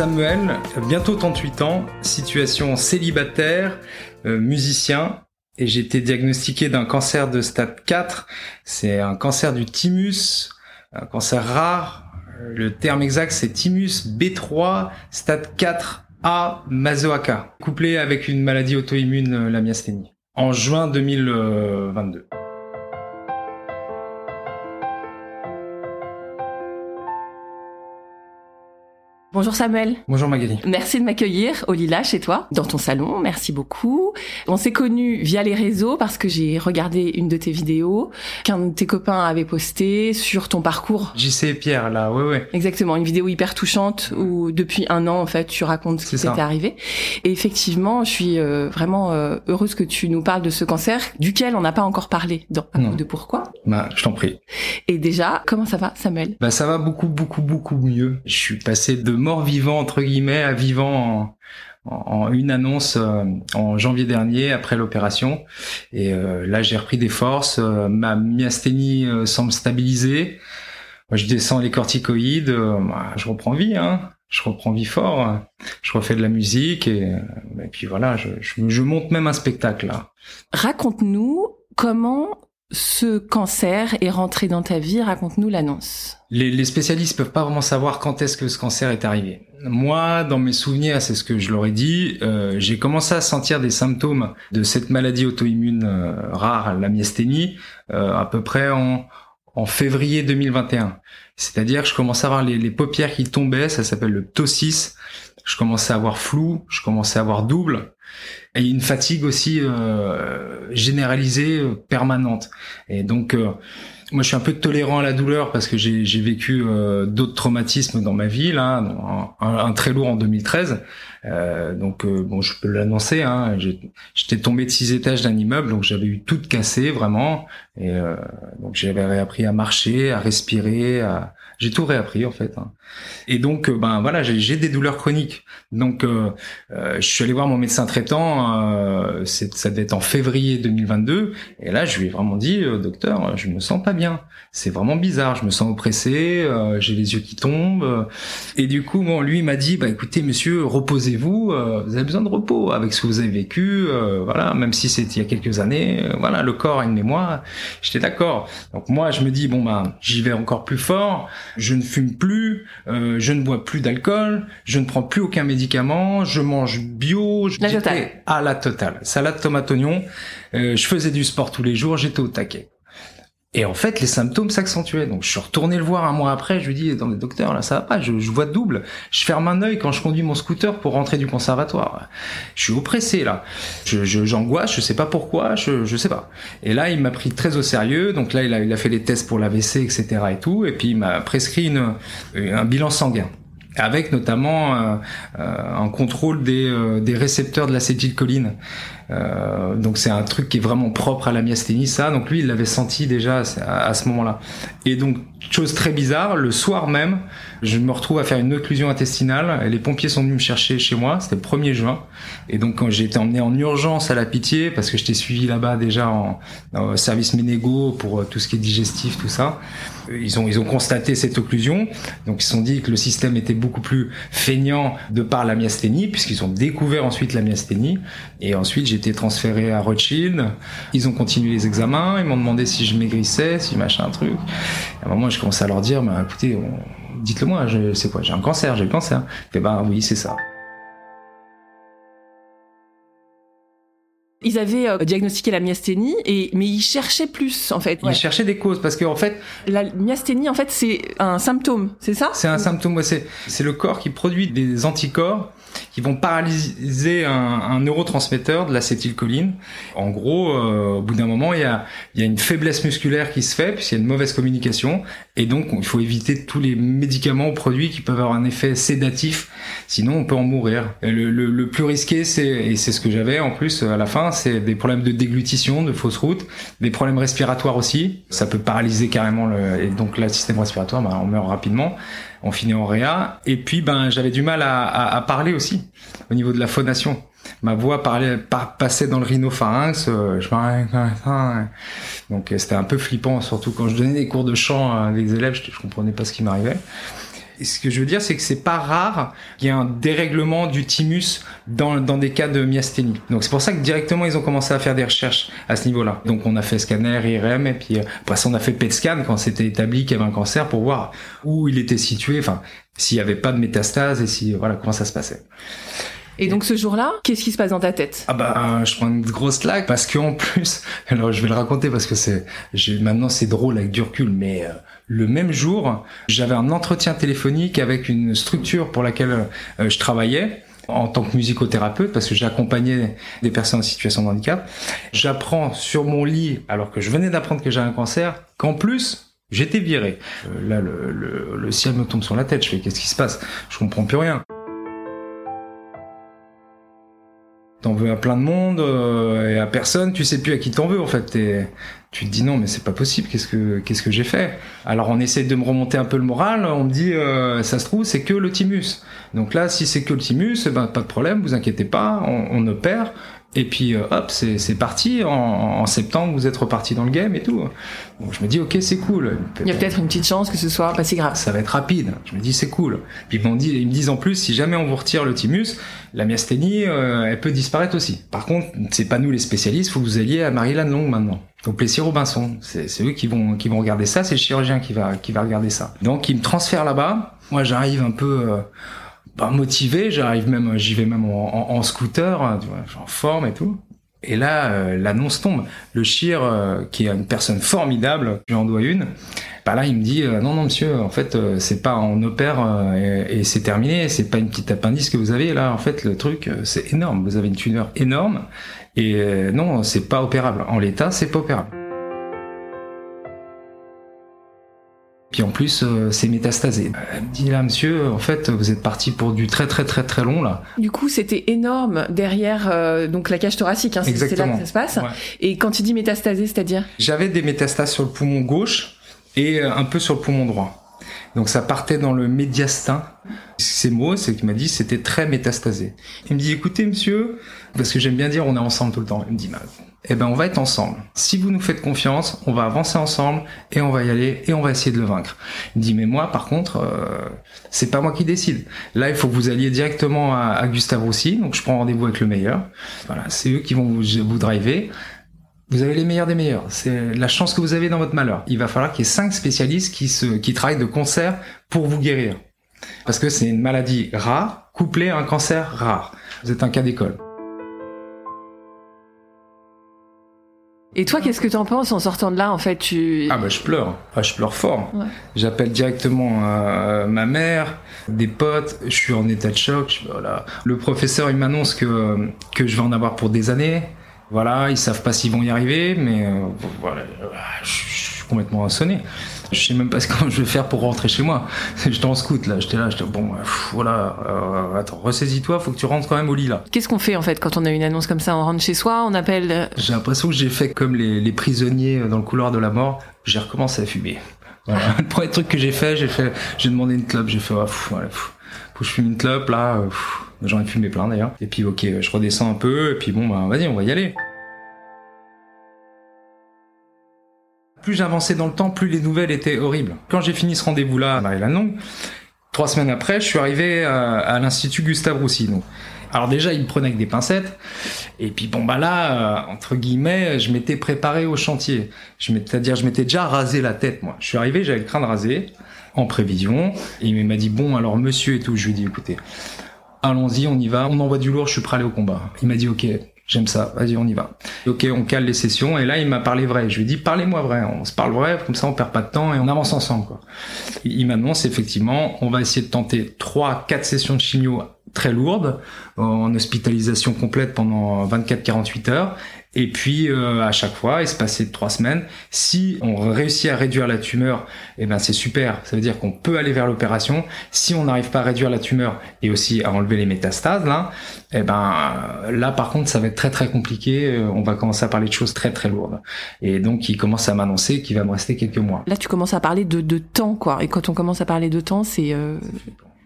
Samuel, bientôt 38 ans, situation célibataire, euh, musicien, et j'ai été diagnostiqué d'un cancer de stade 4. C'est un cancer du thymus, un cancer rare, le terme exact, c'est thymus B3, stade 4A, mazoaka, couplé avec une maladie auto-immune, euh, la myasthénie, en juin 2022. Bonjour Samuel. Bonjour Magali. Merci de m'accueillir au Lila chez toi, dans ton salon. Merci beaucoup. On s'est connus via les réseaux parce que j'ai regardé une de tes vidéos qu'un de tes copains avait posté sur ton parcours. JC et Pierre, là, ouais, ouais. Exactement, une vidéo hyper touchante où depuis un an, en fait, tu racontes ce qui t'était arrivé. Et effectivement, je suis euh, vraiment euh, heureuse que tu nous parles de ce cancer duquel on n'a pas encore parlé dans Un de pourquoi. Bah, je t'en prie. Et déjà, comment ça va, Samuel? Bah, ça va beaucoup, beaucoup, beaucoup mieux. Je suis passé de mort-vivant entre guillemets à vivant en, une annonce euh, en janvier dernier après l'opération. Et euh, là, j'ai repris des forces. Euh, ma myasthénie semble stabiliser. Moi, je descends les corticoïdes. Bah, je reprends vie. Hein. Je reprends vie fort. Je refais de la musique et, puis voilà. Je, je monte même un spectacle. Raconte-nous comment ce cancer est rentré dans ta vie Raconte-nous l'annonce. Les, spécialistes peuvent pas vraiment savoir quand est-ce que ce cancer est arrivé. Moi, dans mes souvenirs, c'est ce que je leur ai dit, euh, j'ai commencé à sentir des symptômes de cette maladie auto-immune euh, rare, la myasthénie, euh, à peu près en, février 2021. C'est-à-dire je commençais à avoir les, les paupières qui tombaient, ça s'appelle le ptosis. Je commençais à avoir flou, je commençais à avoir double et une fatigue aussi euh, généralisée, euh, permanente. Et donc, euh, moi, je suis un peu tolérant à la douleur parce que j'ai vécu d'autres traumatismes dans ma vie, là, un, très lourd en 2013. donc, bon, je peux l'annoncer. Hein, J'étais tombé de six étages d'un immeuble, donc j'avais eu tout cassé vraiment. Et donc, j'avais réappris à marcher, à respirer, à, j'ai tout réappris en fait. Hein. Et donc, euh, ben voilà, j'ai des douleurs chroniques. Donc, euh, euh, je suis allé voir mon médecin traitant. Euh, ça devait être en février 2022. Et là, je lui ai vraiment dit, docteur, je me sens pas bien. C'est vraiment bizarre. Je me sens oppressé. j'ai les yeux qui tombent. Et du coup, bon, lui m'a dit, bah écoutez, monsieur, reposez-vous. vous avez besoin de repos avec ce que vous avez vécu. voilà, même si c'est il y a quelques années. voilà, le corps a une mémoire. J'étais d'accord. Donc moi, je me dis, bon ben, j'y vais encore plus fort je ne fume plus, euh, je ne bois plus d'alcool, je ne prends plus aucun médicament, je mange bio. La totale. À la totale. Salade, tomate, oignon. Euh, je faisais du sport tous les jours, j'étais au taquet. Et en fait, les symptômes s'accentuaient. Donc, je suis retourné le voir un mois après. Je lui dis, dans le docteur, là, ça va pas. Je, je, vois double. Je ferme un œil quand je conduis mon scooter pour rentrer du conservatoire. Je suis oppressé, là. Je, j'angoisse. Je, sais pas pourquoi. Je, je sais pas. Et là, il m'a pris très au sérieux. Donc là, il a, il a fait les tests pour l'AVC, etc. et tout. Et puis, il m'a prescrit une, un bilan sanguin avec notamment euh, euh, un contrôle des, euh, des récepteurs de l'acétylcholine. Euh, donc c'est un truc qui est vraiment propre à la myasthénie, ça. Donc lui, il l'avait senti déjà à, ce moment-là. Et donc, chose très bizarre, le soir même, je me retrouve à faire une occlusion intestinale. Les pompiers sont venus me chercher chez moi, c'était le 1er juin. Et donc quand j'ai été emmené en urgence à la Pitié, parce que j'étais suivi là-bas déjà en, service ménégo pour tout ce qui est digestif, tout ça, ils ont, ils ont constaté cette occlusion. Donc ils se sont dit que le système était beaucoup plus feignant de par la myasthénie, puisqu'ils ont découvert ensuite la myasthénie. Et ensuite, j'ai été transféré à Rothschild. Ils ont continué les examens. Ils m'ont demandé si je maigrissais, si machin, truc. à un moment, je commençais à leur dire, bah, écoutez, dites-le moi, c'est quoi J'ai un cancer, j'ai le cancer. Et ben oui, c'est ça. Ils avaient euh, diagnostiqué la myasthénie, et, mais ils cherchaient plus, en fait. Ils cherchaient des causes, parce qu'en fait... La myasthénie, en fait, c'est un symptôme, c'est ça? C'est un symptôme, ouais, c'est le corps qui produit des anticorps qui vont paralyser un, un neurotransmetteur de l'acétylcholine. En gros, euh, au bout d'un moment, il y a, y a une faiblesse musculaire qui se fait puisqu'il y a une mauvaise communication et donc il faut éviter tous les médicaments ou produits qui peuvent avoir un effet sédatif, sinon on peut en mourir. Le, le, le plus risqué, c'est et c'est ce que j'avais en plus à la fin, c'est des problèmes de déglutition, de fausse route, des problèmes respiratoires aussi. Ça peut paralyser carrément le et donc le système respiratoire, bah, on meurt rapidement on finit en réa. Et puis, ben, j'avais du mal à, à, parler aussi, au niveau de la phonation. Ma voix parlait, passait dans le rhinopharynx. Euh, donc c'était un peu flippant, surtout quand je donnais des cours de chant avec des élèves, je, je comprenais pas ce qui m'arrivait ce que je veux dire, c'est que c'est pas rare qu'il y ait un dérèglement du thymus dans, dans des cas de myasthénie. Donc c'est pour ça que directement ils ont commencé à faire des recherches à ce niveau-là. Donc on a fait scanner, IRM, et puis euh, après ça on a fait PET scan quand c'était établi qu'il y avait un cancer pour voir où il était situé, enfin s'il y avait pas de métastase et si voilà comment ça se passait. Et donc ce jour-là, qu'est-ce qui se passe dans ta tête? Ah bah je prends une grosse claque parce qu'en plus, alors je vais le raconter parce que c'est, maintenant c'est drôle avec du recul, mais euh, le même jour, j'avais un entretien téléphonique avec une structure pour laquelle euh, je travaillais en tant que musicothérapeute parce que j'accompagnais des personnes en situation de handicap. J'apprends sur mon lit, alors que je venais d'apprendre que j'ai un cancer, qu'en plus J'étais viré. Euh, là, le, ciel me tombe sur la tête. Je fais, qu'est-ce qui se passe? Je comprends plus rien. T'en veux à plein de monde euh, et à personne, tu sais plus à qui t'en veux en fait. Tu te dis non mais c'est pas possible, qu'est-ce que qu'est-ce que j'ai fait? Alors on essaie de me remonter un peu le moral, on me dit euh, ça se trouve c'est que le thymus. Donc là si c'est que le thymus, eh ben pas de problème, vous inquiétez pas, on, on opère et puis euh, hop, c'est parti. En, en, septembre, vous êtes reparti dans le game et tout. Donc je me dis ok, c'est cool. Il y a peut-être une petite chance que ce soit pas si grave. Ça va être rapide. Je me dis c'est cool. Puis ils, dit, ils me disent en plus, si jamais on vous retire le thymus, la myasthénie, euh, elle peut disparaître aussi. Par contre, c'est pas nous les spécialistes. Faut que vous alliez à Maryland Long maintenant. Au Plessis Robinson. C'est eux qui vont qui vont regarder ça. C'est le chirurgien qui va qui va regarder ça. Donc ils me transfèrent là-bas. Moi j'arrive un peu. Euh, motivé, j'arrive même, j'y vais même en, scooter, hein, tu en forme et tout. Et là, euh, l'annonce tombe. Le chir, euh, qui est une personne formidable, j'en dois une. Bah là, il me dit euh, non, non, monsieur, en fait, c'est pas on opère et, c'est terminé. C'est pas une petite appendice que vous avez là. En fait, le truc, c'est énorme. Vous avez une tumeur énorme et non, c'est pas opérable. En l'état, c'est pas opérable. Puis en plus, euh, c'est métastasé. Elle me dit là, monsieur, en fait, vous êtes parti pour du très très très très long là. Du coup, c'était énorme derrière euh, donc la cage thoracique. Hein, c'est là que ça se passe. Et quand tu dis métastasé, c'est-à-dire J'avais des métastases sur le poumon gauche et euh, un peu sur le poumon droit. Donc ça partait dans le médiastin. Ces mots, c'est qu'il m'a dit c'était très métastasé. Il me dit écoutez monsieur, parce que j'aime bien dire on est ensemble tout le temps. Il me dit bah, eh ben on va être ensemble. Si vous nous faites confiance, on va avancer ensemble et on va y aller et on va essayer de le vaincre. Il me dit mais moi par contre euh, c'est pas moi qui décide. Là il faut que vous alliez directement à, Gustave Roussy, donc je prends rendez-vous avec le meilleur. Voilà, c'est eux qui vont vous, vous driver. Vous avez les meilleurs des meilleurs. C'est la chance que vous avez dans votre malheur. Il va falloir qu'il y ait cinq spécialistes qui se, qui travaillent de concert pour vous guérir. Parce que c'est une maladie rare, couplée à un cancer rare. Vous êtes un cas d'école. Et toi, qu'est-ce que tu en penses en sortant de là En fait, tu ah bah je pleure, ah, je pleure fort. J'appelle directement euh, ma mère, des potes. Je suis en état de choc. voilà. Le professeur il m'annonce que que je vais en avoir pour des années. Voilà, ils savent pas s'ils vont y arriver, mais euh, voilà, je suis complètement sonné. Je sais même pas comment je vais faire pour rentrer chez moi. J'étais en scout là, j'étais là, j'étais bon, voilà, euh, attends, ressaisis-toi, faut que tu rentres quand même au lit là. Qu'est-ce qu'on fait en fait quand on a une annonce comme ça? On rentre chez soi, on appelle. Euh, j'ai l'impression que j'ai fait comme les, les, prisonniers dans le couloir de la mort. J'ai recommencé à fumer. Voilà. le premier truc que j'ai fait, j'ai fait, j'ai demandé une clope, j'ai fait, ah, voilà, faut que je fume une clope là. J'en ai fumé plein d'ailleurs. Et puis ok, je redescends un peu, et puis bon bah vas-y, on va y aller. Plus j'avançais dans le temps, plus les nouvelles étaient horribles. Quand j'ai fini ce rendez-vous-là à Marie-Lanong, trois semaines après, je suis arrivé à, l'Institut Gustave Roussy. Alors déjà, il me prenait avec des pincettes. Et puis bon bah là, euh, entre guillemets, je m'étais préparé au chantier. C'est-à-dire, je m'étais déjà rasé la tête, moi. Je suis arrivé, j'avais le crâne rasé, en prévision. Et il m'a dit, bon, alors monsieur et tout. Je lui ai dit, écoutez, allons-y, on y va, on envoie du lourd, je suis prêt à aller au combat. Il m'a dit, ok, J'aime ça, vas-y, on y va. Ok, on cale les sessions, et là, il m'a parlé vrai. Je lui ai dit, parlez-moi vrai, on se parle vrai, comme ça, on perd pas de temps et on avance ensemble, quoi. Il m'annonce, effectivement, on va essayer de tenter trois, quatre sessions de chimio très lourde, en hospitalisation complète pendant 24-48 heures. Et puis euh, à chaque fois, il se passait trois semaines. Si on réussit à réduire la tumeur, eh ben c'est super. Ça veut dire qu'on peut aller vers l'opération. Si on n'arrive pas à réduire la tumeur et aussi à enlever les métastases, là, eh ben là par contre, ça va être très très compliqué. Euh, on va commencer à parler de choses très très lourdes. Et donc il commence à m'annoncer qu'il va me rester quelques mois. Là, tu commences à parler de, de temps, quoi. Et quand on commence à parler de temps, c'est euh,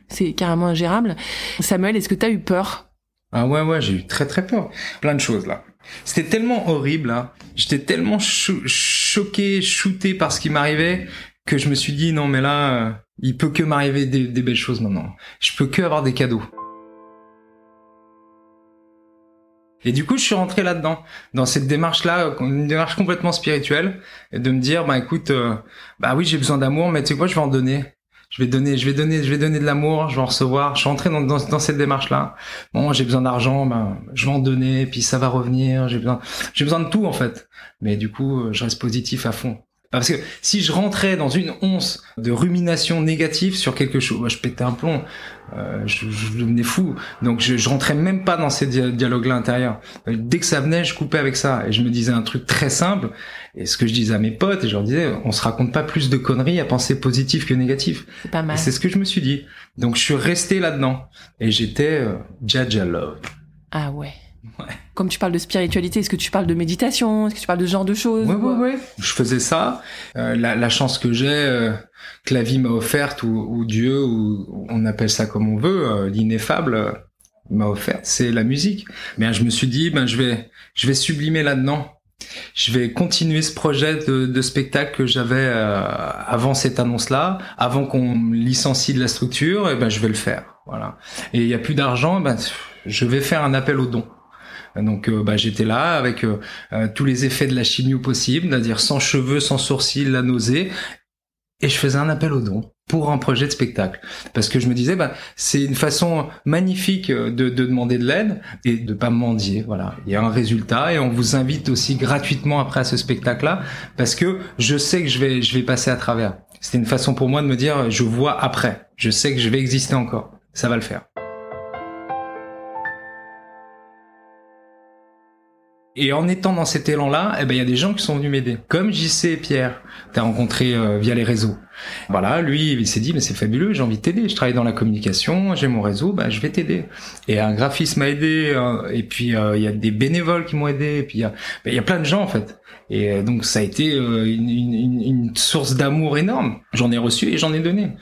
c'est carrément ingérable. Samuel, est-ce que tu as eu peur? Ah ouais ouais, j'ai eu très très peur. Plein de choses là. C'était tellement horrible, hein. j'étais tellement choqué, shooté par ce qui m'arrivait que je me suis dit non mais là, euh, il peut que m'arriver des, belles choses maintenant. Je peux que avoir des cadeaux. Et du coup, je suis rentré là-dedans, dans cette démarche-là, une démarche complètement spirituelle, de me dire, bah écoute, euh, bah oui, j'ai besoin d'amour, mais tu sais quoi, je vais en donner je vais donner, je vais donner, je vais donner de l'amour, je vais en recevoir. Je suis entré dans, dans, dans cette démarche-là. Bon, j'ai besoin d'argent, ben, je vais en donner, puis ça va revenir. J'ai besoin, j'ai besoin de tout en fait. Mais du coup, je reste positif à fond. Parce que si je rentrais dans une once de rumination négative sur quelque chose, moi, je pétais un plomb, euh, je, je, devenais fou. Donc je, je rentrais même pas dans ces dialogues-là intérieurs. Dès que ça venait, je coupais avec ça et je me disais un truc très simple. Et ce que je disais à mes potes, et je leur disais, on se raconte pas plus de conneries à penser positif que négatif. C'est pas mal. C'est ce que je me suis dit. Donc je suis resté là-dedans et j'étais euh, Jaja Love. Ah ouais. Comme tu parles de spiritualité, est-ce que tu parles de méditation? Est-ce que tu parles de ce genre de choses? Oui, oui, oui. Je faisais ça. Euh, la, la, chance que j'ai, euh, que la vie m'a offerte, ou, ou, Dieu, ou on appelle ça comme on veut, euh, l'ineffable euh, m'a offert, c'est la musique. Mais je me suis dit, ben je vais, je vais sublimer là-dedans. Je vais continuer ce projet de, de spectacle que j'avais euh, avant cette annonce-là, avant qu'on licencie de la structure, et ben je vais le faire. Voilà. Et il y a plus d'argent, ben je vais faire un appel aux dons. Donc euh, bah, j'étais là avec euh, euh, tous les effets de la chimio possible, c'est-à-dire sans cheveux, sans sourcils, la nausée, et je faisais un appel aux dons pour un projet de spectacle. Parce que je me disais bah c'est une façon magnifique de, de demander de l'aide et de pas mendier. Voilà. Il y a un résultat et on vous invite aussi gratuitement après à ce spectacle là parce que je sais que je vais je vais passer à travers. C'était une façon pour moi de me dire je vois après. Je sais que je vais exister encore. Ça va le faire Et en étant dans cet élan-là, eh ben il y a des gens qui sont venus m'aider, comme JC et Pierre, t'as rencontré euh, via les réseaux. Voilà, lui il s'est dit mais c'est fabuleux, j'ai envie de t'aider, je travaille dans la communication, j'ai mon réseau, bah je vais t'aider. Et un graphiste m'a aidé, euh, et puis euh, il y a des bénévoles qui m'ont aidé, et puis il y a, ben, y a plein de gens en fait. Et donc ça a été une, une, une source d'amour énorme. J'en ai reçu et j'en ai donné.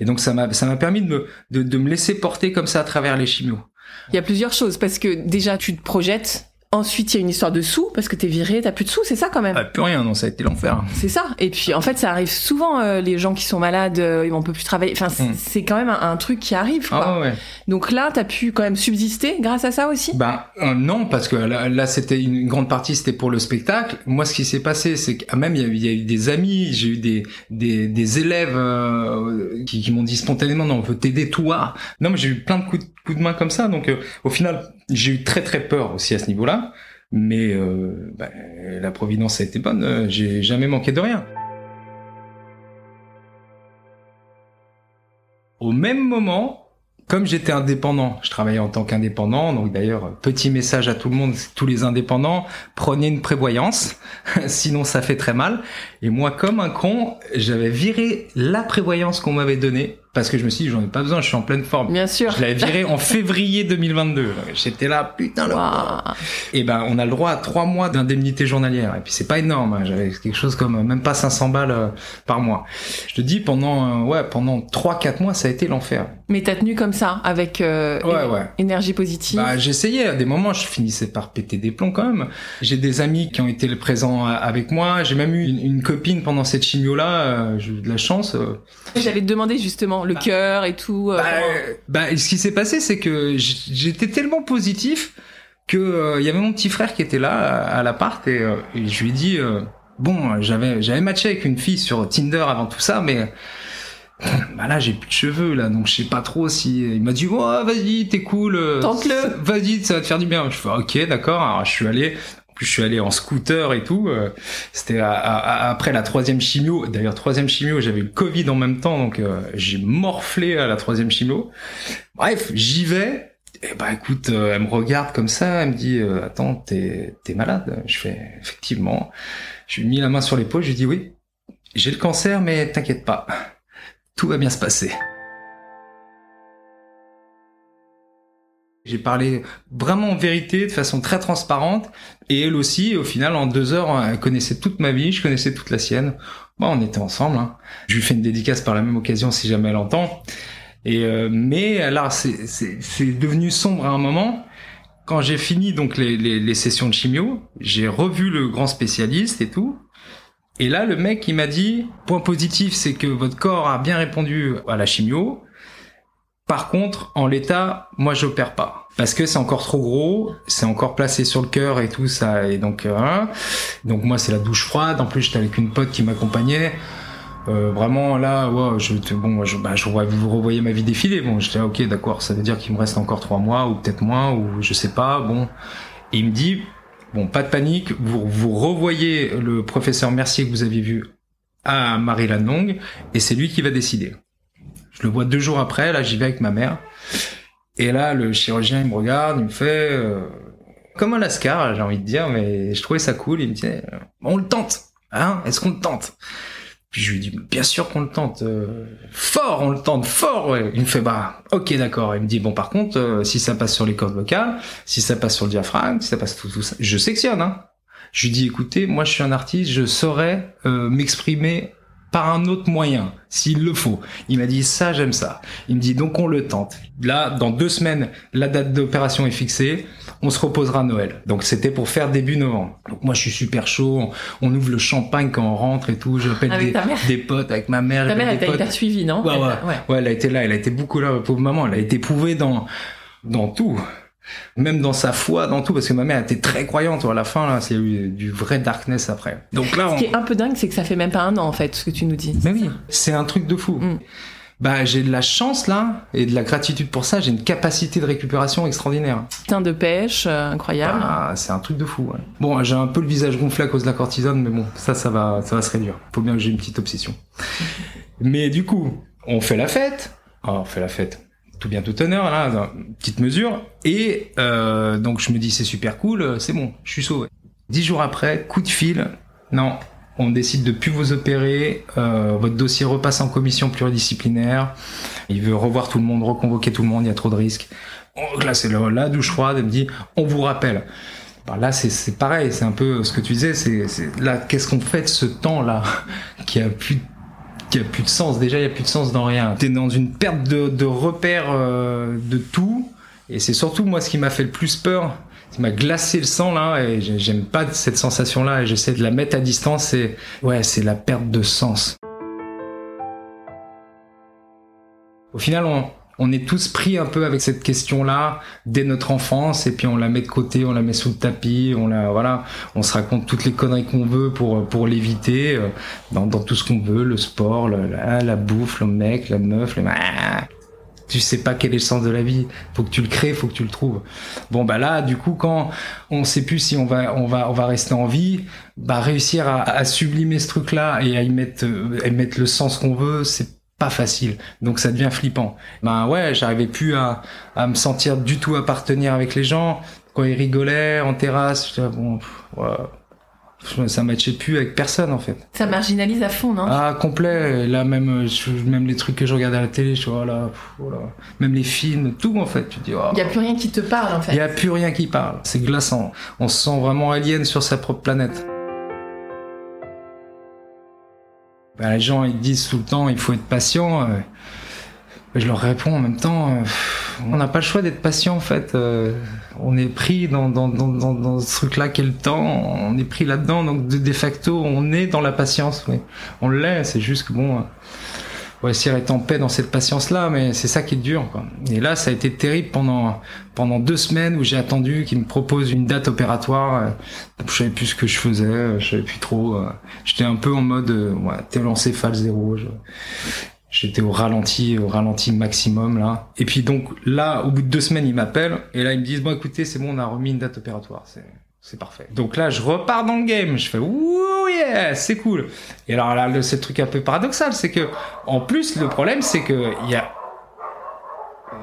Et donc ça m'a ça m'a permis de me de, de me laisser porter comme ça à travers les chimios. Il y a plusieurs choses parce que déjà tu te projettes Ensuite, il y a une histoire de sous parce que t'es viré, t'as plus de sous, c'est ça quand même. Ah, plus rien, non, ça a été l'enfer. C'est ça. Et puis, en fait, ça arrive souvent. Euh, les gens qui sont malades, euh, on peut plus travailler. Enfin, c'est hmm. quand même un, truc qui arrive. Quoi. Ah, ouais. Donc là, t'as pu quand même subsister grâce à ça aussi? Bah non, parce que là, c'était une grande partie, c'était pour le spectacle. Moi, ce qui s'est passé, c'est que même il y, a eu des amis, j'ai eu des des, des élèves qui, qui m'ont dit spontanément, non, on veut t'aider toi. Non, mais j'ai eu plein de coups de, de main comme ça. Donc, au final, j'ai eu très très peur aussi à ce niveau-là, mais euh, bah, la providence a été bonne. Euh, j'ai jamais manqué de rien. Au même moment, comme j'étais indépendant, je travaillais en tant qu'indépendant, donc d'ailleurs, petit message à tout le monde, tous les indépendants, prenez une prévoyance, sinon ça fait très mal. Et moi, comme un con, j'avais viré la prévoyance qu'on m'avait donnée parce que je me suis dit j'en ai pas besoin, je suis en pleine forme. Bien sûr. Je l'avais viré en février 2022. J'étais là, putain le. Et ben on a le droit à trois mois d'indemnité journalière. Et puis c'est pas énorme. Hein. J'avais quelque chose comme même pas 500 balles euh, par mois. Je te dis pendant euh, ouais pendant trois quatre mois ça a été l'enfer. Mais t'as tenu comme ça avec euh, énergie positive. Bah j'essayais. À des moments je finissais par péter des plombs quand même. J'ai des amis qui ont été présents avec moi. J'ai même eu une, copine pendant cette chimio là. j'ai eu de la chance. J'allais te demander justement le bah, cœur et tout. Euh, bah, bah, ce qui s'est passé, c'est que j'étais tellement positif que il euh, y avait mon petit frère qui était là à, l'appart et, euh, et, je lui ai dit bon, j'avais j'avais matché avec une fille sur Tinder avant tout ça, mais bah là j'ai plus de cheveux là donc je sais pas trop si il m'a dit oh vas-y t'es cool tente-le. vas-y ça va te faire du bien. Je fais ok d'accord. Alors je suis allé Puis je suis allé en scooter et tout. Euh, c'était après la troisième chimio. D'ailleurs, troisième chimio, j'avais le Covid en même temps, donc euh, j'ai morflé à la troisième chimio. Bref, j'y vais. Et bah écoute, euh, elle me regarde comme ça, elle me dit attends, t'es t'es malade? Je fais effectivement. Je lui ai mis la main sur l'épaule, je lui dis oui, j'ai le cancer, mais t'inquiète pas, tout va bien se passer. J'ai parlé vraiment en vérité, de façon très transparente. Et elle aussi, au final, en deux heures, elle connaissait toute ma vie, je connaissais toute la sienne. Bon, on était ensemble. Hein. Je lui fais une dédicace par la même occasion si jamais elle entend. Et euh, mais alors, c'est devenu sombre à un moment. Quand j'ai fini donc les, les, les sessions de chimio, j'ai revu le grand spécialiste et tout. Et là, le mec, il m'a dit, point positif, c'est que votre corps a bien répondu à la chimio. Par contre, en l'état, moi j'opère pas parce que c'est encore trop gros, c'est encore placé sur le cœur et tout ça et donc euh, donc moi c'est la douche froide. En plus j'étais avec une pote qui m'accompagnait. Euh, vraiment là, je bon, je, bah, je vous revoyez ma vie défiler. Bon, j'étais ok, d'accord, ça veut dire qu'il me reste encore trois mois ou peut-être moins ou je sais pas. Bon, et il me dit bon, pas de panique, vous revoyez le professeur Mercier que vous aviez vu à Marie-Lanong et c'est lui qui va décider. Je le vois deux jours après, là j'y vais avec ma mère. Et là, le chirurgien, il me regarde, il me fait... Euh, comme un lascar, j'ai envie de dire, mais je trouvais ça cool. Il me dit, on le tente, hein Est-ce qu'on le tente? Puis je lui dis, bien sûr qu'on le tente. Euh, fort, on le tente, fort. Il me fait, bah, ok, d'accord. Il me dit, bon, par contre, euh, si ça passe sur les cordes vocales, si ça passe sur le diaphragme, si ça passe tout, tout ça, je sectionne, hein je lui dis, écoutez, moi je suis un artiste, je saurais m'exprimer par un autre moyen, s'il le faut. Il m'a dit ça, j'aime ça. Il me dit donc on le tente. Là, dans deux semaines, la date d'opération est fixée. On se reposera à Noël. Donc c'était pour faire début novembre. Donc moi je suis super chaud. On, ouvre le champagne quand on rentre et tout. Je pète des, des, potes avec ma mère. Ta mère elle t'a suivi, non? Ouais, ouais, ouais, elle a été là. Elle a été beaucoup là. Pauvre maman, elle a été éprouvée dans dans tout même dans sa foi, dans tout, parce que ma mère était très croyante. À la fin, là, c'est eu du vrai darkness après. Donc là, ce qui est un peu dingue, c'est que ça fait même pas un an en fait, ce que tu nous dis. Mais oui, c'est un truc de fou. Mm. Bah, j'ai de la chance là et de la gratitude pour ça. J'ai une capacité de récupération extraordinaire. Teint de pêche, euh, incroyable. Ah, c'est un truc de fou. Bon, j'ai un peu le visage gonflé à cause de la cortisone, mais bon, ça, ça va, ça va se réduire. Faut bien que j'ai une petite obsession. mais du coup, on fait la fête. Oh, on fait la fête tout bien tout honneur là, petite mesure. Et euh, donc je me dis c'est super cool, euh, c'est bon, je suis sauvé. Dix jours après, coup de fil, non, on décide de plus vous opérer, euh, votre dossier repasse en commission pluridisciplinaire, il veut revoir tout le monde, reconvoquer tout le monde, il y a trop de risques. Donc là c'est la douche froide, elle me dit on vous rappelle. Là c'est pareil, c'est un peu ce que tu disais, c'est là qu'est-ce qu'on fait de ce temps là qui a plus il n'y a plus de sens. Déjà, il n'y a plus de sens dans rien. Tu es dans une perte de, de repères euh, de tout. Et c'est surtout moi ce qui m'a fait le plus peur. qui m'a glacé le sang là et j'aime pas cette sensation là et j'essaie de la mettre à distance. Et ouais, c'est la perte de sens. Au final, on, on est tous pris un peu avec cette question-là dès notre enfance et puis on la met de côté, on la met sous le tapis, on la voilà, on se raconte toutes les conneries qu'on veut pour pour l'éviter euh, dans, dans tout ce qu'on veut, le sport, la, la, bouffe, le mec, la meuf, le tu sais pas quel est le sens de la vie. Faut que tu le crées, faut que tu le trouves. Bon bah là, du coup, quand on sait plus si on va on va on va rester en vie, bah réussir à, à sublimer ce truc-là et à y mettre euh, à y mettre le sens qu'on veut, c'est pas facile. Donc ça devient flippant. Ben ouais, j'arrivais plus à, à me sentir du tout appartenir avec les gens. Quand ils rigolaient en terrasse, bon, ouais, ça matchait plus avec personne en fait. Ça marginalise à fond, non? Ah complet. Là même, même les trucs que je regardais à la télé, je voilà, voilà. même les films, tout en fait. Tu dis. Il y a plus rien qui te parle en fait. Il y a plus rien qui parle. C'est glaçant. On se sent vraiment alien sur sa propre planète. Bah, les gens ils disent tout le temps il faut être patient. Euh, je leur réponds en même temps, euh, on n'a pas le choix d'être patient en fait. Euh, on est pris dans, dans, dans, dans ce truc-là qu'est le temps, on est pris là-dedans, donc de, de facto on est dans la patience. Oui. On l'est, c'est juste que bon, on va essayer d'être en paix dans cette patience-là, mais c'est ça qui est dur. Quoi. Et là, ça a été terrible pendant pendant deux semaines où j'ai attendu qu'il me propose une date opératoire. Euh, je savais plus ce que je faisais, euh, je savais plus trop. Euh, j'étais un peu en mode ouais, télencéphale zéro. J'étais au ralenti, au ralenti maximum là. Et puis donc là, au bout de deux semaines, ils m'appellent et là ils me disent bon écoutez, c'est bon, on a remis une date opératoire. C'est c'est parfait. Donc là, je repars dans le game. Je fais ouh yeah, c'est cool. Et alors là, le, ce truc un peu paradoxal, c'est que en plus, le problème, c'est que il y a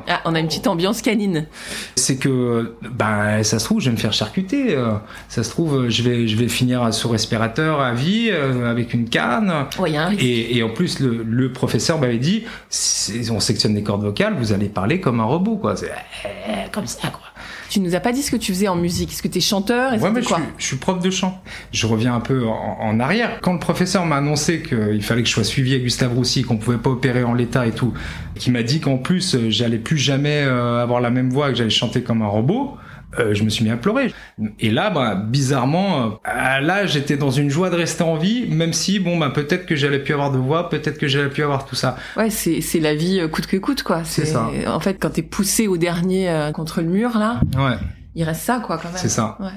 ah, on a une petite ambiance canine. C'est que, ben, ça se trouve, je vais me faire charcuter. Euh. Ça se trouve, je vais, je vais finir sous respirateur à vie euh, avec une canne. Ouais, et, et, en plus, le, le professeur m'avait dit, on sectionne les cordes vocales, vous allez parler comme un robot, quoi. C'est eh, comme ça, quoi. Tu nous as pas dit ce que tu faisais en musique. Est-ce que tu es chanteur Ouais, mais quoi? je, suis, je, suis, prof de chant. Je reviens un peu en, arrière. Quand le professeur m'a annoncé qu'il fallait que je sois suivi à Gustave Roussy, qu'on pouvait pas opérer en l'état et tout, qui m'a dit qu'en plus euh, j'allais plus jamais euh, avoir la même voix, que j'allais chanter comme un robot. Euh, je me suis mis à pleurer. Et là, bah, bizarrement, euh, là, j'étais dans une joie de rester en vie, même si, bon, bah, peut-être que j'allais plus avoir de voix, peut-être que j'allais plus avoir tout ça. Ouais, c'est, c'est la vie euh, coûte que coûte, quoi. C'est ça. En fait, quand t'es poussé au dernier contre le mur, là. Ouais. Il reste ça, quoi, quand même. C'est ça. Ouais.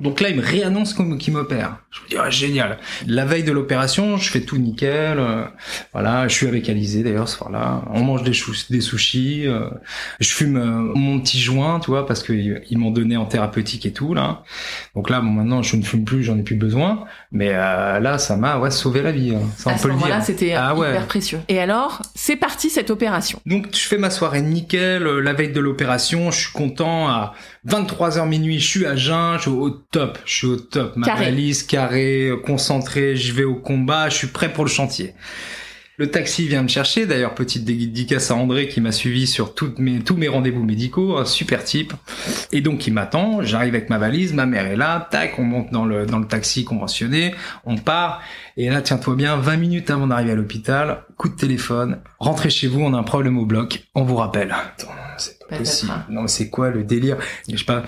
Donc là, il me réannonce qu'il m'opère. Je me dis, ah, génial. La veille de l'opération, je fais tout nickel. Euh, voilà, je suis avec Alizé d'ailleurs ce soir-là. On mange des, des sushis. Euh, je fume euh, mon petit joint, tu vois, parce qu'ils m'ont donné en thérapeutique et tout là. Donc là, bon, maintenant, je ne fume plus, j'en ai plus besoin. Mais là, ça m'a ouais, sauvé la vie. Hein. Ça, à ce moment-là, c'était ah, hyper précieux. Et alors, c'est parti cette opération? Donc, je fais ma soirée nickel. La veille de l'opération, je suis content. À 23h minuit, je suis à jeun, je suis au top, je suis au top. Ma carré. valise carré, concentré, je vais au combat, je suis prêt pour le chantier. Le taxi vient me chercher, d'ailleurs petite dédicace à André qui m'a suivi sur toutes mes, tous mes rendez-vous médicaux, un super type. Et donc il m'attend, j'arrive avec ma valise, ma mère est là, tac, on monte dans le, dans le taxi conventionné, on part, et là tiens-toi bien, 20 minutes avant d'arriver à l'hôpital, coup de téléphone, rentrez chez vous, on a un problème au bloc, on vous rappelle. Attends, c'est pas possible. Non mais c'est quoi le délire? Je sais pas,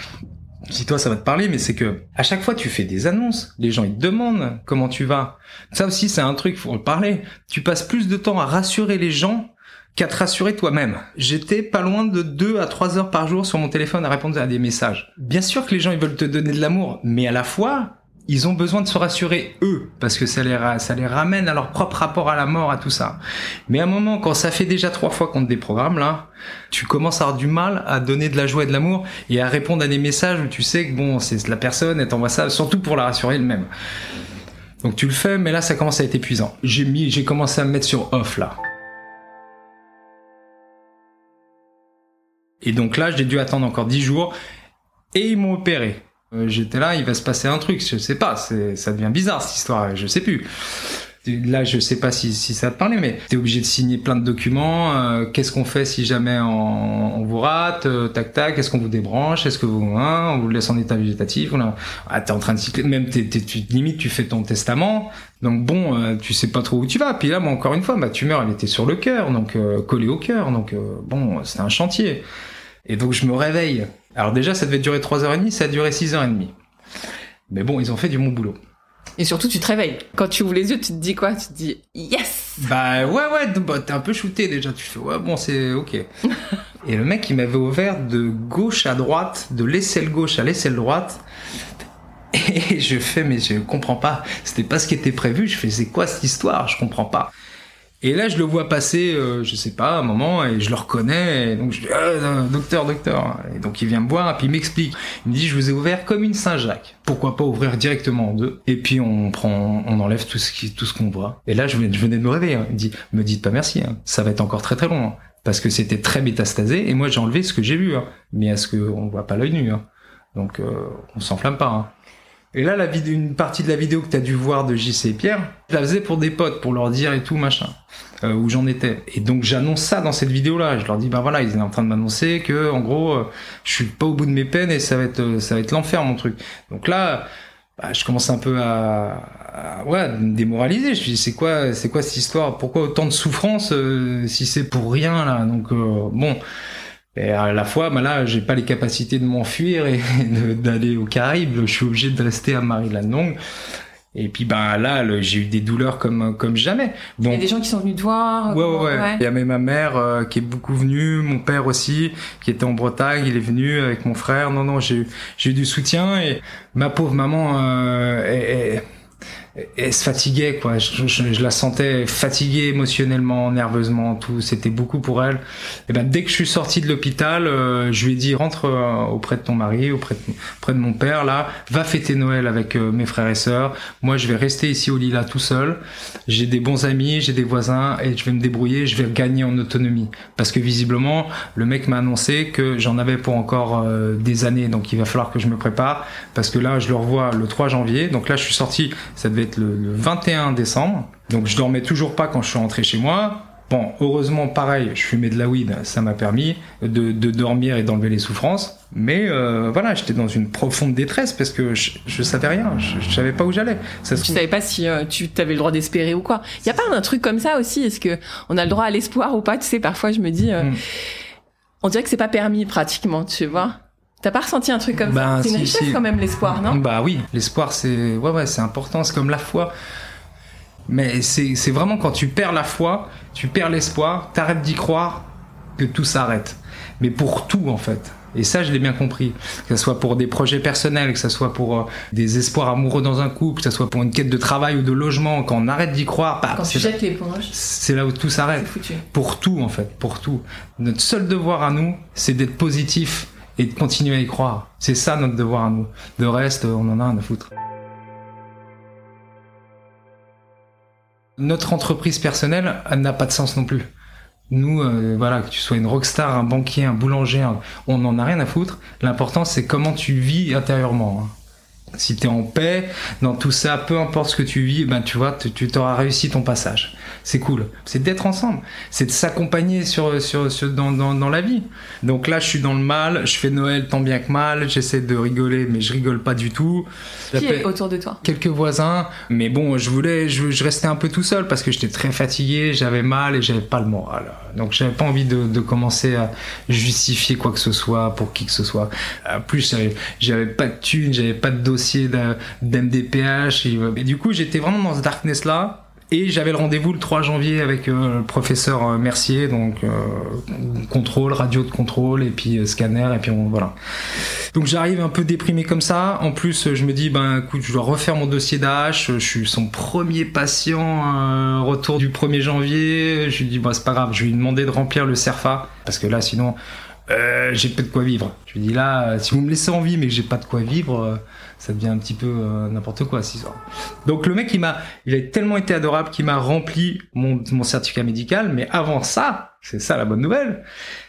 si toi ça va te parler, mais c'est que à chaque fois tu fais des annonces, les gens ils te demandent comment tu vas. Ça aussi c'est un truc, faut en parler. Tu passes plus de temps à rassurer les gens qu'à te rassurer toi-même. J'étais pas loin de 2 à 3 heures par jour sur mon téléphone à répondre à des messages. Bien sûr que les gens ils veulent te donner de l'amour, mais à la fois ils ont besoin de se rassurer eux parce que ça les ramène à leur propre rapport à la mort à tout ça. Mais à un moment quand ça fait déjà trois fois qu'on te déprogramme là, tu commences à avoir du mal à donner de la joie et de l'amour et à répondre à des messages où tu sais que bon c'est la personne elle t'envoie ça surtout pour la rassurer elle-même. Donc tu le fais mais là ça commence à être épuisant. J'ai j'ai commencé à me mettre sur off là. Et donc là j'ai dû attendre encore dix jours et ils m'ont opéré. Euh, j'étais là, il va se passer un truc, je sais pas, ça devient bizarre cette histoire, je sais plus. Là, je sais pas si, si ça te parlait, mais t'es obligé de signer plein de documents. Euh, qu'est-ce qu'on fait si jamais on, on vous rate euh, Tac tac. Est-ce qu'on vous débranche Est-ce que vous, hein, on vous laisse en état végétatif ah, T'es en train de cycler. Même t'es, limite, tu fais ton testament. Donc bon, tu sais pas trop où tu vas. Puis là, moi, encore une fois, ma tumeur, elle était sur le cœur, donc collée au cœur. Donc bon, c'était un chantier. Et donc je me réveille alors déjà, ça devait durer 3h30, ça a duré 6h30. Mais bon, ils ont fait du bon boulot. Et surtout, tu te réveilles. Quand tu ouvres les yeux, tu te dis quoi? Tu te dis yes Bah ouais, ouais, bah, t'es un peu shooté déjà. Tu fais ouais, bon, c'est ok. Et le mec, il m'avait ouvert de gauche à droite, de l'aisselle gauche à l'aisselle droite. Et je fais, mais je comprends pas. C'était pas ce qui était prévu. Je fais, c'est quoi cette histoire? Je comprends pas. Et là, je le vois passer, euh, je sais pas, un moment, et je le reconnais. Et donc, je dis, ah, docteur, docteur. Et donc, il vient me voir, et puis il m'explique. Il me dit, je vous ai ouvert comme une Saint-Jacques. Pourquoi pas ouvrir directement en deux? Et puis, on prend, on enlève tout ce qui, tout ce qu'on voit. Et là, je venais, de me réveiller. Hein. Il me dit, me dites pas merci. Hein. Ça va être encore très très long. Hein. Parce que c'était très métastasé. Et moi, j'ai enlevé ce que j'ai vu. Hein. Mais à ce qu'on voit pas l'œil nu. Hein. Donc, euh, on s'enflamme pas. Et là, la une partie de la vidéo que tu as dû voir de JC et Pierre, je la faisais pour des potes, pour leur dire et tout, machin, euh, où j'en étais. Et donc j'annonce ça dans cette vidéo-là. Je leur dis, ben voilà, ils étaient en train de m'annoncer que, en gros, euh, je suis pas au bout de mes peines et ça va être, euh, ça va être l'enfer, mon truc. Donc là, bah, je commence un peu à, à, ouais, me démoraliser. Je me dis, c'est quoi, c'est quoi cette histoire? Pourquoi autant de souffrance si c'est pour rien là? Donc bon. Et à la fois, bah là, j'ai pas les capacités de m'enfuir et d'aller aux Caraïbes. Je suis obligé de rester à Marie-Lanong. Et puis ben là, j'ai eu des douleurs comme comme jamais. Il y a des gens qui sont venus te voir. Ouais, ouais, ouais. Il y a même ma mère euh, qui est beaucoup venue, mon père aussi, qui était en Bretagne, il est venu avec mon frère. Non, non, j'ai j'ai eu du soutien et ma pauvre maman, euh, elle se fatiguait quoi. Je, je, la sentais fatiguée émotionnellement nerveusement tout. C'était beaucoup pour elle. Et ben dès que je suis sorti de l'hôpital euh, je lui ai dit rentre euh, auprès de ton mari auprès de, auprès de mon père là. Va fêter Noël avec euh, mes frères et sœurs. Moi je vais rester ici au Lila tout seul. J'ai des bons amis j'ai des voisins et je vais me débrouiller. Je vais gagner en autonomie. Parce que visiblement le mec m'a annoncé que j'en avais pour encore des années. Donc il va falloir que je me prépare. Parce que là je le revois le 3 janvier. Donc là je suis sorti. Ça devait être le, 21 décembre. Donc je dormais toujours pas quand je suis rentré chez moi. Bon, heureusement, pareil, je fumais de la weed, ça m'a permis de, dormir et d'enlever les souffrances. Mais euh, voilà, j'étais dans une profonde détresse parce que je, je savais rien, je, savais pas où j'allais. Ça tu savais pas si euh, tu avais le droit d'espérer ou quoi. Il y a pas un truc comme ça aussi? Est-ce que on a le droit à l'espoir ou pas? Tu sais, parfois je me dis, euh, hmm. on dirait que c'est pas permis pratiquement, tu vois. T'as pas ressenti un truc comme ça ben, C'est une richesse quand même l'espoir, non Bah oui, l'espoir c'est ouais ouais c'est important, c'est comme la foi. Mais c'est vraiment quand tu perds la foi, tu perds l'espoir, t'arrêtes d'y croire, que tout s'arrête. Mais pour tout en fait. Et ça, je l'ai bien compris. Que ce soit pour des projets personnels, que ce soit pour euh, des espoirs amoureux dans un couple, que ce soit pour une quête de travail ou de logement, quand on arrête d'y croire, bah, quand tu jettes l'éponge, c'est là où tout s'arrête. Pour tout en fait, pour tout. Notre seul devoir à nous, c'est d'être positif et de continuer à y croire. C'est ça notre devoir à nous. De reste, on en a un à foutre. Notre entreprise personnelle n'a pas de sens non plus. Nous, euh, voilà, que tu sois une rockstar, un banquier, un boulanger, on n'en a rien à foutre. L'important, c'est comment tu vis intérieurement. Hein si tu es en paix dans tout ça, peu importe ce que tu vis, ben tu vois, tu t'auras réussi ton passage. C'est cool. C'est d'être ensemble. C'est de s'accompagner sur, sur, dans, dans, dans, la vie. Donc là, je suis dans le mal. Je fais Noël tant bien que mal. J'essaie de rigoler, mais je rigole pas du tout. Qui est autour de toi? Quelques voisins. Mais bon, je voulais, je, je restais un peu tout seul parce que j'étais très fatigué, j'avais mal et j'avais pas le moral. Donc j'avais pas envie de, de, commencer à justifier quoi que ce soit pour qui que ce soit. En plus, j'avais pas de thunes, j'avais pas de dossier d'MDPH. Et, du coup, j'étais vraiment dans ce darkness là. Et j'avais le rendez-vous le 3 janvier avec euh, le professeur euh, Mercier, donc euh, contrôle, radio de contrôle, et puis scanner, et puis voilà. Donc j'arrive un peu déprimé comme ça. En plus, je me dis, ben écoute, je dois refaire mon dossier d'AH. Je suis son premier patient, retour du 1er janvier. Je lui dis, bon, c'est pas grave, je vais lui demander de remplir le CERFA, parce que là, sinon, j'ai pas de quoi vivre. Je lui dis là, si vous me laissez en vie, mais j'ai pas de quoi vivre ça devient un petit peu euh, n'importe quoi. Si Donc le mec, il m'a, il a tellement été adorable qu'il m'a rempli mon, mon certificat médical. Mais avant ça, c'est ça la bonne nouvelle,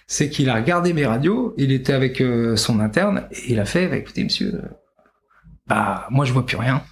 c'est qu'il a regardé mes radios. Il était avec euh, son interne et il a fait, bah, écoutez monsieur, bah moi je vois plus rien.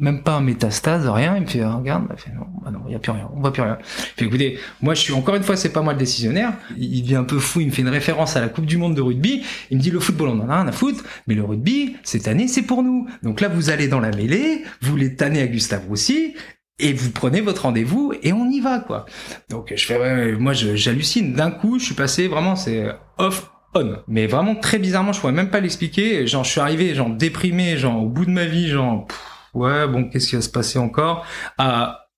Même pas un métastase, rien. Il me fait, regarde, il fait, non, bah non, il y a plus rien, on voit plus rien. Il fait, écoutez, moi je suis, encore une fois, c'est pas moi le décisionnaire. Il, devient un peu fou, il me fait une référence à la Coupe du Monde de rugby. Il me dit, le football, on en a rien à foutre, mais le rugby, cette année, c'est pour nous. Donc là, vous allez dans la mêlée, vous les tannez à Gustave Roussy, et vous prenez votre rendez-vous et on y va, quoi. Donc je fais, ouais, moi j'hallucine. D'un coup, je suis passé vraiment, c'est off on. Mais vraiment très bizarrement, je pourrais même pas l'expliquer. Genre, je suis arrivé, genre déprimé, genre au bout de ma vie, genre ouais, bon, qu'est-ce qui va se passer encore? Ah,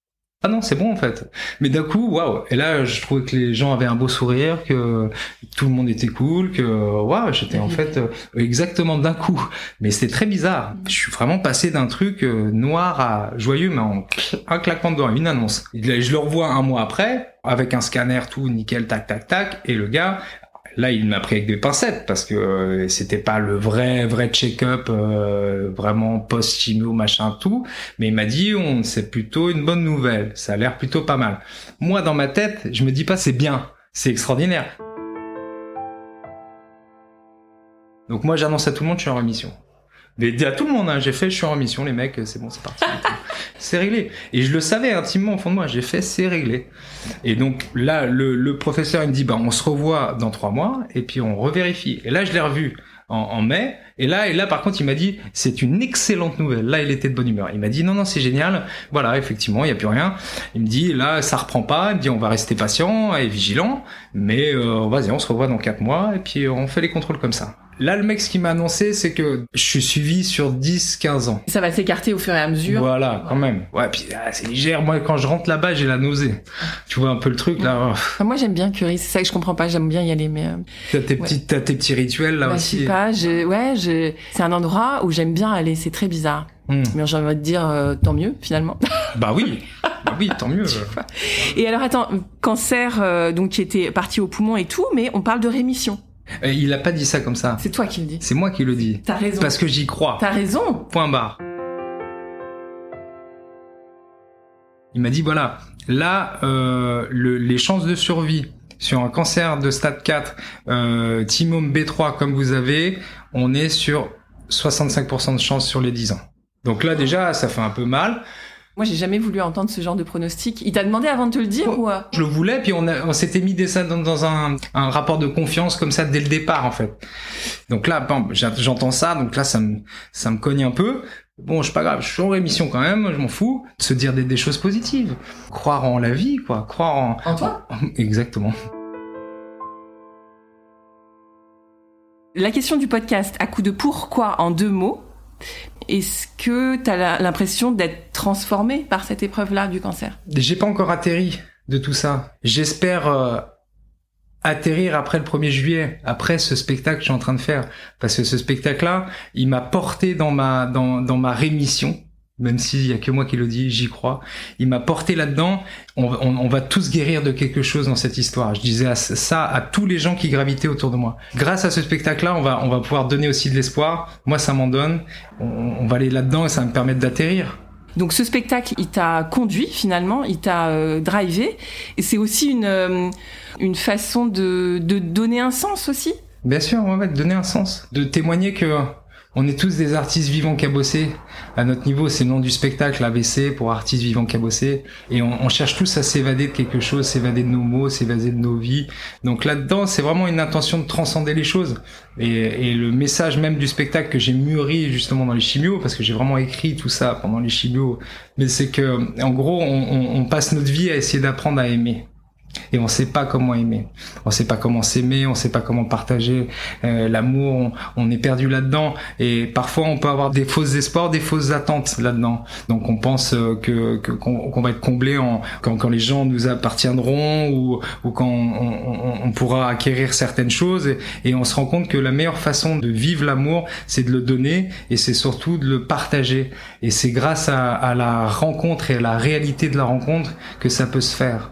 ah non, c'est bon en fait. Mais d'un coup, waouh. Et là, je trouvais que les gens avaient un beau sourire, que tout le monde était cool, que waouh, j'étais en fait euh, exactement d'un coup. Mais c'était très bizarre. Je suis vraiment passé d'un truc euh, noir à joyeux, mais en un claquement de doigts, une annonce. Je le revois un mois après, avec un scanner, tout nickel, tac, tac, tac. Et le gars, Là, il m'a pris avec des pincettes parce que euh, c'était pas le vrai vrai check-up euh, vraiment post-chimio machin tout, mais il m'a dit on c'est plutôt une bonne nouvelle, ça a l'air plutôt pas mal. Moi dans ma tête, je me dis pas c'est bien, c'est extraordinaire. Donc moi j'annonce à tout le monde je suis en remission. Mais à tout le monde, hein, j'ai fait, je suis en remission, les mecs, c'est bon, c'est parti. c'est réglé. Et je le savais intimement au fond de moi, j'ai fait, c'est réglé. Et donc là, le, le, professeur, il me dit, bah, on se revoit dans trois mois, et puis on revérifie. Et là, je l'ai revu en, en, mai. Et là, et là, par contre, il m'a dit, c'est une excellente nouvelle. Là, il était de bonne humeur. Il m'a dit, non, non, c'est génial. Voilà, effectivement, il n'y a plus rien. Il me dit, là, ça reprend pas. Il me dit, on va rester patient et vigilant. Mais, euh, vas-y, on se revoit dans quatre mois. Et puis, on fait les contrôles comme ça. Là, le mec, ce qui m'a annoncé, c'est que je suis suivi sur 10, 15 ans. Ça va s'écarter au fur et à mesure. Voilà, quand même. Ouais, puis ah, c'est légère. Moi, quand je rentre là-bas, j'ai la nausée. Tu vois un peu le truc, là. moi, j'aime bien Curie. C'est ça que je comprends pas. J'aime bien y aller, mais. Euh... T'as tes petits, t'as tes petits rituels, là bah, aussi. Je sais pas. Je... Ouais, je... c'est un endroit où j'aime bien aller. C'est très bizarre. Hmm. Mais j'ai envie de dire, euh, tant mieux, finalement. Bah oui. bah oui, tant mieux. et alors, attends, cancer, euh, donc, qui était parti au poumon et tout, mais on parle de rémission. Il a pas dit ça comme ça. C'est toi qui le dis. C'est moi qui le dis. T'as raison. Parce que j'y crois. T'as raison. Point barre. Il m'a dit voilà, là, euh, le, les chances de survie sur un cancer de stade 4, euh, Timome B3 comme vous avez, on est sur 65% de chance sur les 10 ans. Donc là déjà, ça fait un peu mal. Moi, j'ai jamais voulu entendre ce genre de pronostic. Il t'a demandé avant de te le dire ou Je le voulais, puis on, on s'était mis ça dans, dans un, un, rapport de confiance comme ça dès le départ, en fait. Donc là, bon, j'entends ça, donc là, ça me, ça me cogne un peu. Bon, je suis pas grave, je suis en rémission quand même, je m'en fous. Se dire des, des, choses positives, croire en la vie, quoi, croire en. En toi? Exactement. La question du podcast à coup de pourquoi en deux mots. Est-ce que tu as l'impression d'être transformé par cette épreuve-là du cancer? J'ai pas encore atterri de tout ça. J'espère euh, atterrir après le 1er juillet, après ce spectacle que je suis en train de faire. Parce que ce spectacle-là, il m'a porté dans ma, dans, dans ma rémission même s'il y a que moi qui le dis, j'y crois. Il m'a porté là-dedans. On, on, on, va tous guérir de quelque chose dans cette histoire. Je disais ça à tous les gens qui gravitaient autour de moi. Grâce à ce spectacle-là, on va, on va pouvoir donner aussi de l'espoir. Moi, ça m'en donne. On, on, va aller là-dedans et ça va me permettre d'atterrir. Donc ce spectacle, il t'a conduit finalement, il t'a euh, drivé, et c'est aussi une euh, une façon de, de donner un sens aussi? Bien sûr, on va donner un sens, de témoigner que on est tous des artistes vivants cabossés. À notre niveau, c'est le nom du spectacle, ABC, pour artistes vivants cabossés. Et on, cherche tous à s'évader de quelque chose, s'évader de nos mots, s'évader de nos vies. Donc là-dedans, c'est vraiment une intention de transcender les choses. Et, le message même du spectacle que j'ai mûri justement dans les chimios, parce que j'ai vraiment écrit tout ça pendant les chimios, mais c'est que, en gros, on passe notre vie à essayer d'apprendre à aimer et on sait pas comment aimer. On sait pas comment s'aimer, on sait pas comment partager euh, l'amour, on, est perdu là-dedans. Et parfois on peut avoir des fausses espoirs, des fausses attentes là-dedans. Donc on pense euh, que qu'on va être comblé en quand, quand les gens nous appartiendront ou ou quand on, on, pourra acquérir certaines choses. Et, et, on se rend compte que la meilleure façon de vivre l'amour, c'est de le donner et c'est surtout de le partager. Et c'est grâce à, à la rencontre et à la réalité de la rencontre que ça peut se faire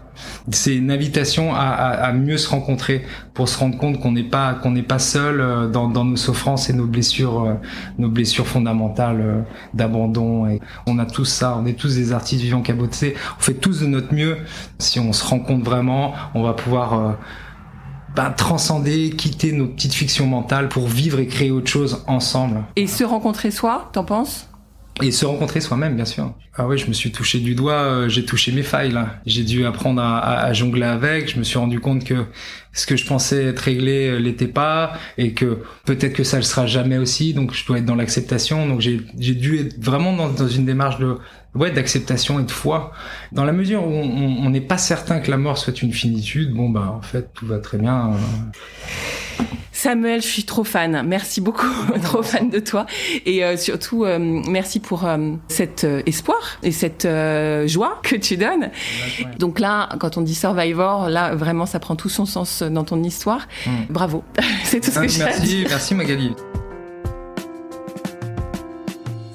c'est une invitation à, à, à, mieux se rencontrer pour se rendre compte qu'on n'est pas qu'on n'est pas seul euh, dans, dans, nos souffrances et nos blessures euh, nos blessures fondamentales euh, d'abandon. Et on a tous ça. On est tous des artistes vivants cabotés. On fait tous de notre mieux. Si on se rend compte vraiment on va pouvoir ben, transcender, quitter nos petites fictions mentales pour vivre et créer autre chose ensemble. Et se rencontrer soi, t'en penses? Et se rencontrer soi-même, bien sûr. Ah oui, je me suis touché du doigt, euh, j'ai touché mes failles. J'ai dû apprendre à, à, à, jongler avec. Je me suis rendu compte que ce que je pensais être réglé euh, l'était pas, et que peut-être que ça le sera jamais aussi. Donc je dois être dans l'acceptation. Donc j'ai dû être vraiment dans, dans une démarche de ouais d'acceptation et de foi. Dans la mesure où on n'est pas certain que la mort soit une finitude, bon bah en fait tout va très bien. Samuel, je suis trop fan. Merci beaucoup, trop fan de toi. Et euh, surtout, euh, merci pour euh, cet euh, espoir et cette euh, joie que tu donnes. Donc là, quand on dit Survivor, là, vraiment, ça prend tout son sens dans ton histoire. Mm. Bravo. C'est tout ce que j'ai Merci, merci Magali.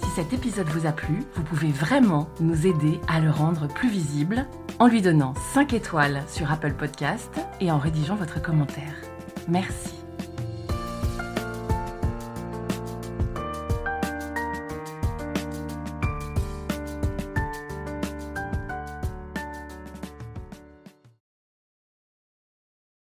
Si cet épisode vous a plu, vous pouvez vraiment nous aider à le rendre plus visible en lui donnant 5 étoiles sur Apple Podcast et en rédigeant votre commentaire. Merci.